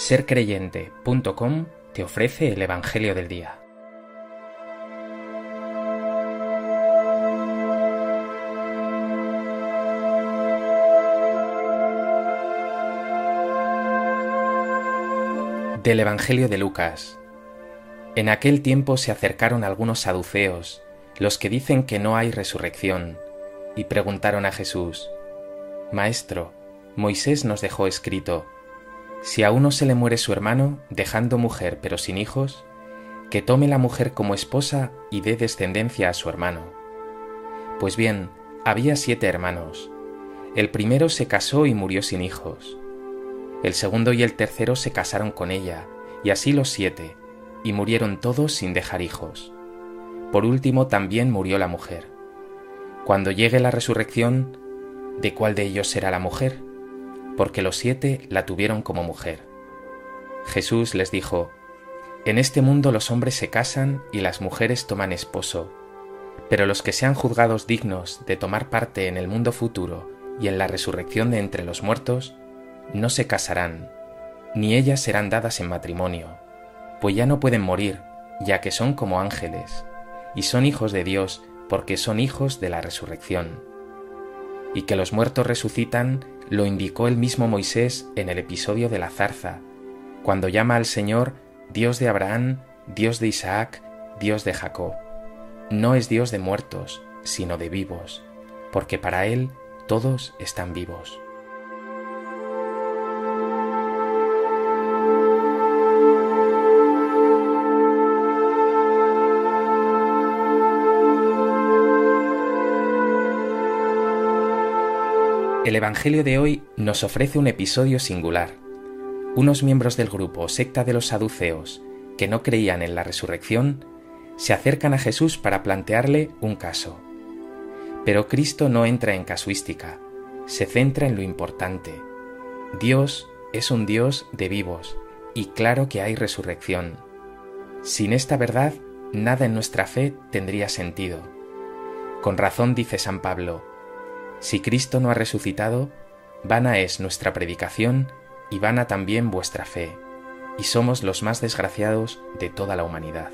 sercreyente.com te ofrece el Evangelio del Día. Del Evangelio de Lucas. En aquel tiempo se acercaron algunos saduceos, los que dicen que no hay resurrección, y preguntaron a Jesús, Maestro, Moisés nos dejó escrito, si a uno se le muere su hermano, dejando mujer pero sin hijos, que tome la mujer como esposa y dé descendencia a su hermano. Pues bien, había siete hermanos. El primero se casó y murió sin hijos. El segundo y el tercero se casaron con ella, y así los siete, y murieron todos sin dejar hijos. Por último también murió la mujer. Cuando llegue la resurrección, ¿de cuál de ellos será la mujer? Porque los siete la tuvieron como mujer. Jesús les dijo, En este mundo los hombres se casan y las mujeres toman esposo, pero los que sean juzgados dignos de tomar parte en el mundo futuro y en la resurrección de entre los muertos, no se casarán, ni ellas serán dadas en matrimonio, pues ya no pueden morir, ya que son como ángeles, y son hijos de Dios porque son hijos de la resurrección. Y que los muertos resucitan lo indicó el mismo Moisés en el episodio de la zarza, cuando llama al Señor Dios de Abraham, Dios de Isaac, Dios de Jacob. No es Dios de muertos, sino de vivos, porque para Él todos están vivos. El Evangelio de hoy nos ofrece un episodio singular. Unos miembros del grupo secta de los saduceos, que no creían en la resurrección, se acercan a Jesús para plantearle un caso. Pero Cristo no entra en casuística, se centra en lo importante. Dios es un Dios de vivos, y claro que hay resurrección. Sin esta verdad, nada en nuestra fe tendría sentido. Con razón dice San Pablo, si Cristo no ha resucitado, vana es nuestra predicación y vana también vuestra fe, y somos los más desgraciados de toda la humanidad.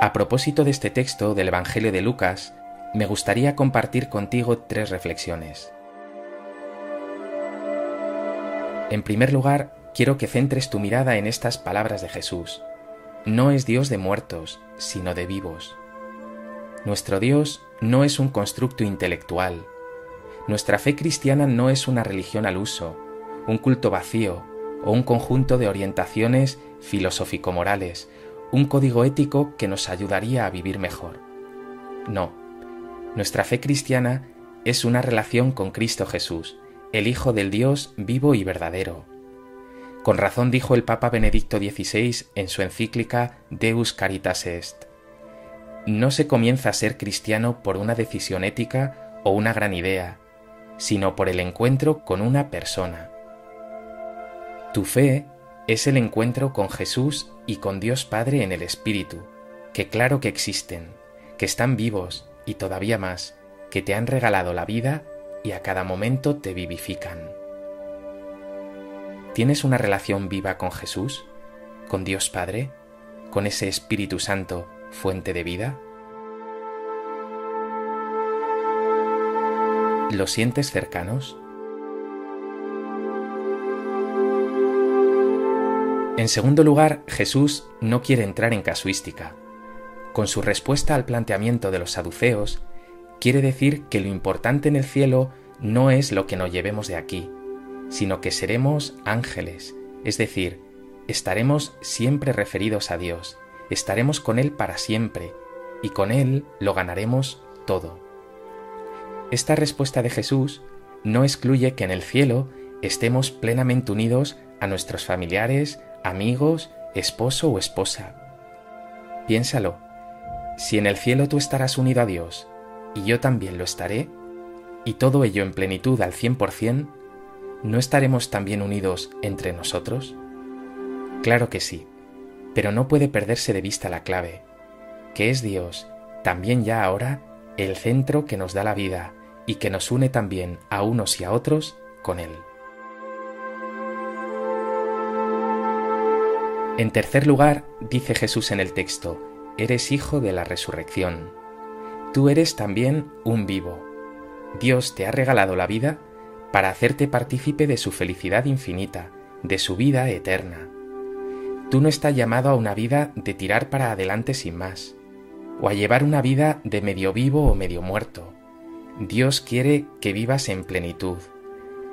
A propósito de este texto del Evangelio de Lucas, me gustaría compartir contigo tres reflexiones. En primer lugar, quiero que centres tu mirada en estas palabras de Jesús, no es Dios de muertos, sino de vivos. Nuestro Dios no es un constructo intelectual. Nuestra fe cristiana no es una religión al uso, un culto vacío o un conjunto de orientaciones filosófico-morales, un código ético que nos ayudaría a vivir mejor. No, nuestra fe cristiana es una relación con Cristo Jesús, el Hijo del Dios vivo y verdadero con razón dijo el Papa Benedicto XVI en su encíclica Deus Caritas Est. No se comienza a ser cristiano por una decisión ética o una gran idea, sino por el encuentro con una persona. Tu fe es el encuentro con Jesús y con Dios Padre en el Espíritu, que claro que existen, que están vivos y todavía más, que te han regalado la vida y a cada momento te vivifican. ¿Tienes una relación viva con Jesús? ¿Con Dios Padre? ¿Con ese Espíritu Santo, fuente de vida? ¿Lo sientes cercanos? En segundo lugar, Jesús no quiere entrar en casuística. Con su respuesta al planteamiento de los saduceos, quiere decir que lo importante en el cielo no es lo que nos llevemos de aquí, sino que seremos ángeles, es decir, estaremos siempre referidos a Dios, estaremos con Él para siempre, y con Él lo ganaremos todo. Esta respuesta de Jesús no excluye que en el cielo estemos plenamente unidos a nuestros familiares, amigos, esposo o esposa. Piénsalo, si en el cielo tú estarás unido a Dios y yo también lo estaré, y todo ello en plenitud al cien por cien, ¿no estaremos también unidos entre nosotros? Claro que sí, pero no puede perderse de vista la clave, que es Dios, también ya ahora, el centro que nos da la vida, y que nos une también a unos y a otros con Él. En tercer lugar, dice Jesús en el texto, eres hijo de la resurrección. Tú eres también un vivo. Dios te ha regalado la vida para hacerte partícipe de su felicidad infinita, de su vida eterna. Tú no estás llamado a una vida de tirar para adelante sin más, o a llevar una vida de medio vivo o medio muerto. Dios quiere que vivas en plenitud.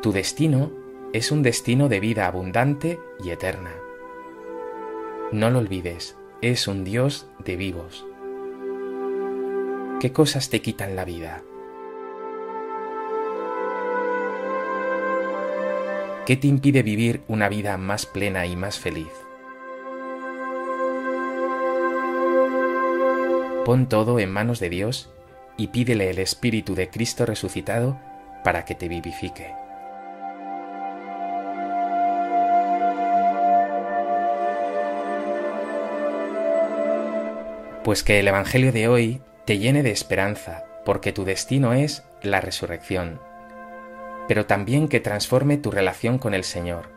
Tu destino es un destino de vida abundante y eterna. No lo olvides, es un Dios de vivos. ¿Qué cosas te quitan la vida? ¿Qué te impide vivir una vida más plena y más feliz? Pon todo en manos de Dios y pídele el Espíritu de Cristo resucitado para que te vivifique. Pues que el Evangelio de hoy te llene de esperanza, porque tu destino es la resurrección, pero también que transforme tu relación con el Señor,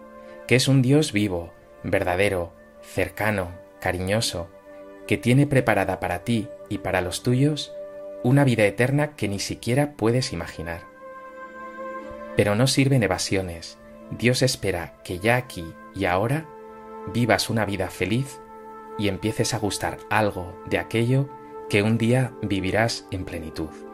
que es un Dios vivo, verdadero, cercano, cariñoso, que tiene preparada para ti y para los tuyos una vida eterna que ni siquiera puedes imaginar. Pero no sirven evasiones. Dios espera que ya aquí y ahora vivas una vida feliz y empieces a gustar algo de aquello que un día vivirás en plenitud.